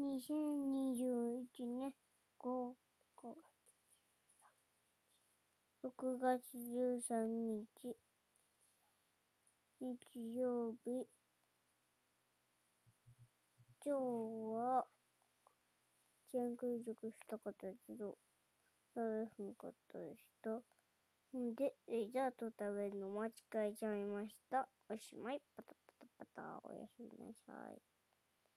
2021年5月6月13日日曜日。今日は全空塾したかったけど食べへんかったでした。んでデザート食べるの間違えちゃいました。おしまい。パタパタパタ。おやすみなさい。